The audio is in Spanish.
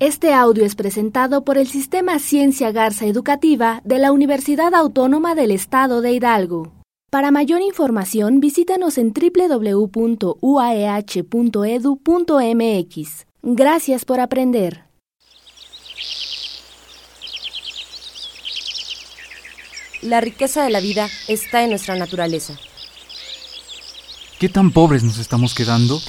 Este audio es presentado por el Sistema Ciencia Garza Educativa de la Universidad Autónoma del Estado de Hidalgo. Para mayor información, visítanos en www.uaeh.edu.mx. E Gracias por aprender. La riqueza de la vida está en nuestra naturaleza. ¿Qué tan pobres nos estamos quedando?